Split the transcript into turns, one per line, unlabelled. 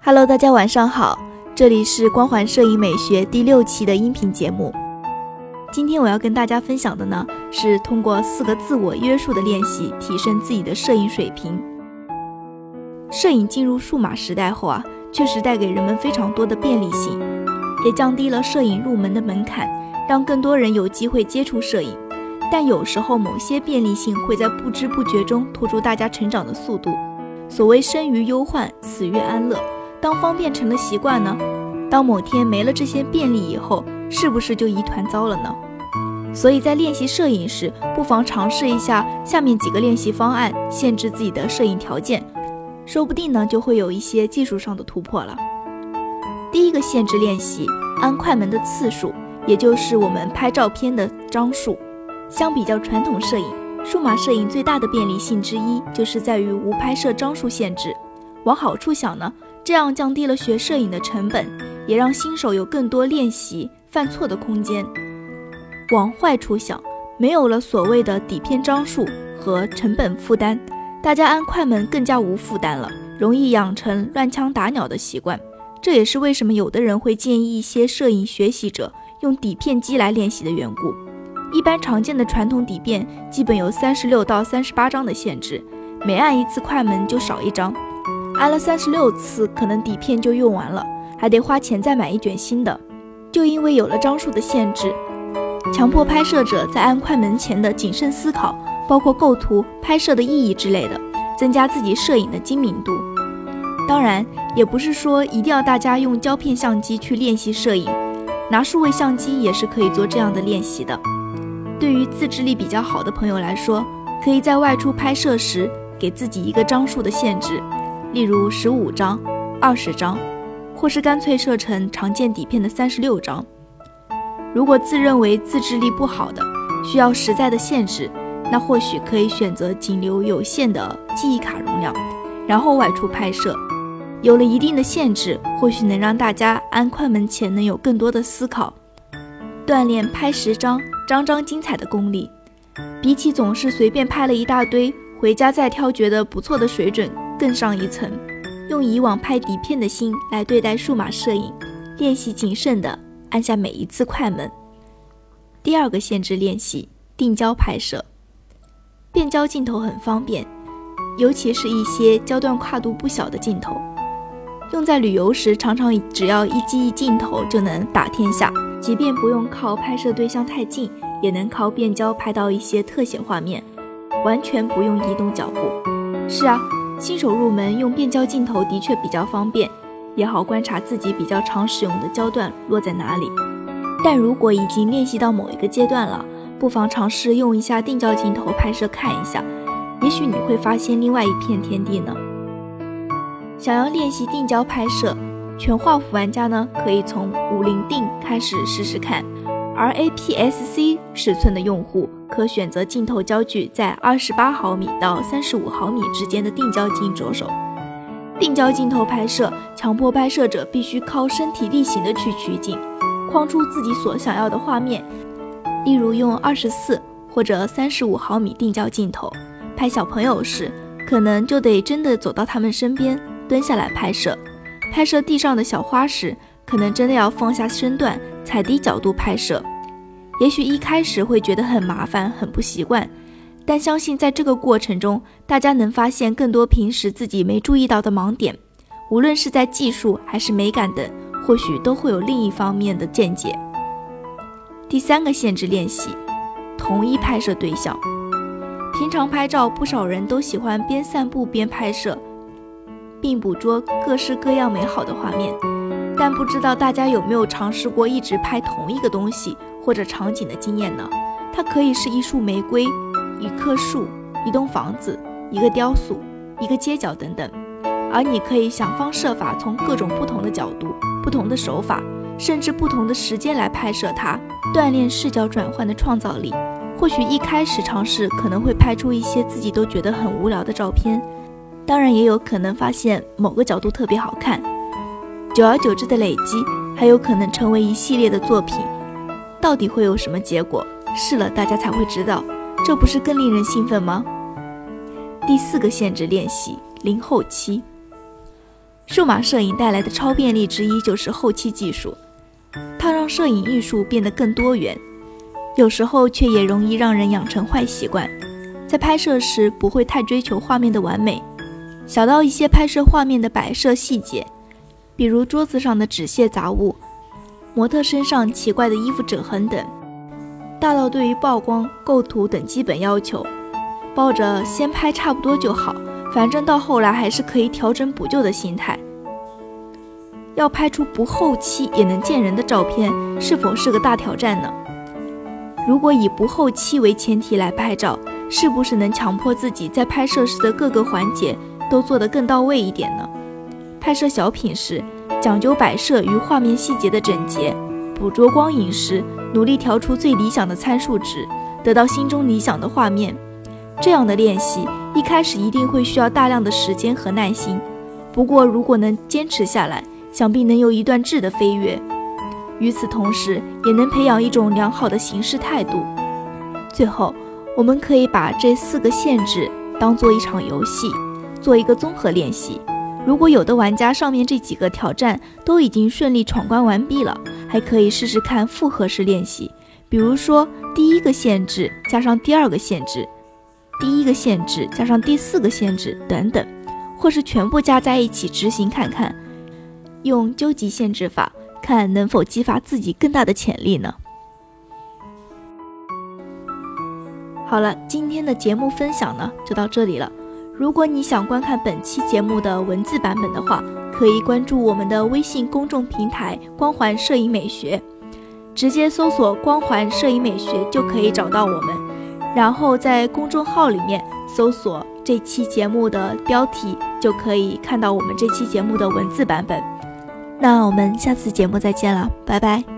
Hello，大家晚上好，这里是光环摄影美学第六期的音频节目。今天我要跟大家分享的呢，是通过四个自我约束的练习，提升自己的摄影水平。摄影进入数码时代后啊，确实带给人们非常多的便利性，也降低了摄影入门的门槛，让更多人有机会接触摄影。但有时候，某些便利性会在不知不觉中拖住大家成长的速度。所谓生于忧患，死于安乐。当方便成了习惯呢？当某天没了这些便利以后，是不是就一团糟了呢？所以在练习摄影时，不妨尝试一下下面几个练习方案，限制自己的摄影条件，说不定呢就会有一些技术上的突破了。第一个限制练习，按快门的次数，也就是我们拍照片的张数。相比较传统摄影，数码摄影最大的便利性之一，就是在于无拍摄张数限制。往好处想呢？这样降低了学摄影的成本，也让新手有更多练习犯错的空间。往坏处想，没有了所谓的底片张数和成本负担，大家按快门更加无负担了，容易养成乱枪打鸟的习惯。这也是为什么有的人会建议一些摄影学习者用底片机来练习的缘故。一般常见的传统底片基本有三十六到三十八张的限制，每按一次快门就少一张。按了三十六次，可能底片就用完了，还得花钱再买一卷新的。就因为有了张数的限制，强迫拍摄者在按快门前的谨慎思考，包括构图、拍摄的意义之类的，增加自己摄影的精明度。当然，也不是说一定要大家用胶片相机去练习摄影，拿数位相机也是可以做这样的练习的。对于自制力比较好的朋友来说，可以在外出拍摄时给自己一个张数的限制。例如十五张、二十张，或是干脆设成常见底片的三十六张。如果自认为自制力不好的，需要实在的限制，那或许可以选择仅留有限的记忆卡容量，然后外出拍摄。有了一定的限制，或许能让大家按快门前能有更多的思考，锻炼拍十张张张精彩的功力。比起总是随便拍了一大堆，回家再挑觉得不错的水准。更上一层，用以往拍底片的心来对待数码摄影，练习谨慎的按下每一次快门。第二个限制练习：定焦拍摄。变焦镜头很方便，尤其是一些焦段跨度不小的镜头，用在旅游时，常常只要一机一镜头就能打天下。即便不用靠拍摄对象太近，也能靠变焦拍到一些特写画面，完全不用移动脚步。是啊。新手入门用变焦镜头的确比较方便，也好观察自己比较常使用的焦段落在哪里。但如果已经练习到某一个阶段了，不妨尝试用一下定焦镜头拍摄看一下，也许你会发现另外一片天地呢。想要练习定焦拍摄，全画幅玩家呢可以从五零定开始试试看，而 APS-C 尺寸的用户。可选择镜头焦距在二十八毫米到三十五毫米之间的定焦镜着手。定焦镜头拍摄，强迫拍摄者必须靠身体力行的去取景，框出自己所想要的画面。例如用二十四或者三十五毫米定焦镜头拍小朋友时，可能就得真的走到他们身边，蹲下来拍摄；拍摄地上的小花时，可能真的要放下身段，踩低角度拍摄。也许一开始会觉得很麻烦、很不习惯，但相信在这个过程中，大家能发现更多平时自己没注意到的盲点，无论是在技术还是美感等，或许都会有另一方面的见解。第三个限制练习：同一拍摄对象。平常拍照，不少人都喜欢边散步边拍摄，并捕捉各式各样美好的画面，但不知道大家有没有尝试过一直拍同一个东西？或者场景的经验呢？它可以是一束玫瑰、一棵树、一栋房子、一个雕塑、一个街角等等。而你可以想方设法从各种不同的角度、不同的手法，甚至不同的时间来拍摄它，锻炼视角转换的创造力。或许一开始尝试可能会拍出一些自己都觉得很无聊的照片，当然也有可能发现某个角度特别好看。久而久之的累积，还有可能成为一系列的作品。到底会有什么结果？试了大家才会知道，这不是更令人兴奋吗？第四个限制练习：零后期。数码摄影带来的超便利之一就是后期技术，它让摄影艺术变得更多元，有时候却也容易让人养成坏习惯，在拍摄时不会太追求画面的完美，小到一些拍摄画面的摆设细节，比如桌子上的纸屑杂物，模特身上奇怪的衣服褶痕等，大到对于曝光、构图等基本要求，抱着先拍差不多就好。反正到后来还是可以调整补救的心态。要拍出不后期也能见人的照片，是否是个大挑战呢？如果以不后期为前提来拍照，是不是能强迫自己在拍摄时的各个环节都做得更到位一点呢？拍摄小品时，讲究摆设与画面细节的整洁；捕捉光影时，努力调出最理想的参数值，得到心中理想的画面。这样的练习一开始一定会需要大量的时间和耐心，不过如果能坚持下来，想必能有一段质的飞跃。与此同时，也能培养一种良好的行事态度。最后，我们可以把这四个限制当做一场游戏，做一个综合练习。如果有的玩家上面这几个挑战都已经顺利闯关完毕了，还可以试试看复合式练习，比如说第一个限制加上第二个限制。第一个限制加上第四个限制等等，或是全部加在一起执行看看，用究极限制法看能否激发自己更大的潜力呢？好了，今天的节目分享呢就到这里了。如果你想观看本期节目的文字版本的话，可以关注我们的微信公众平台“光环摄影美学”，直接搜索“光环摄影美学”就可以找到我们。然后在公众号里面搜索这期节目的标题，就可以看到我们这期节目的文字版本。那我们下次节目再见了，拜拜。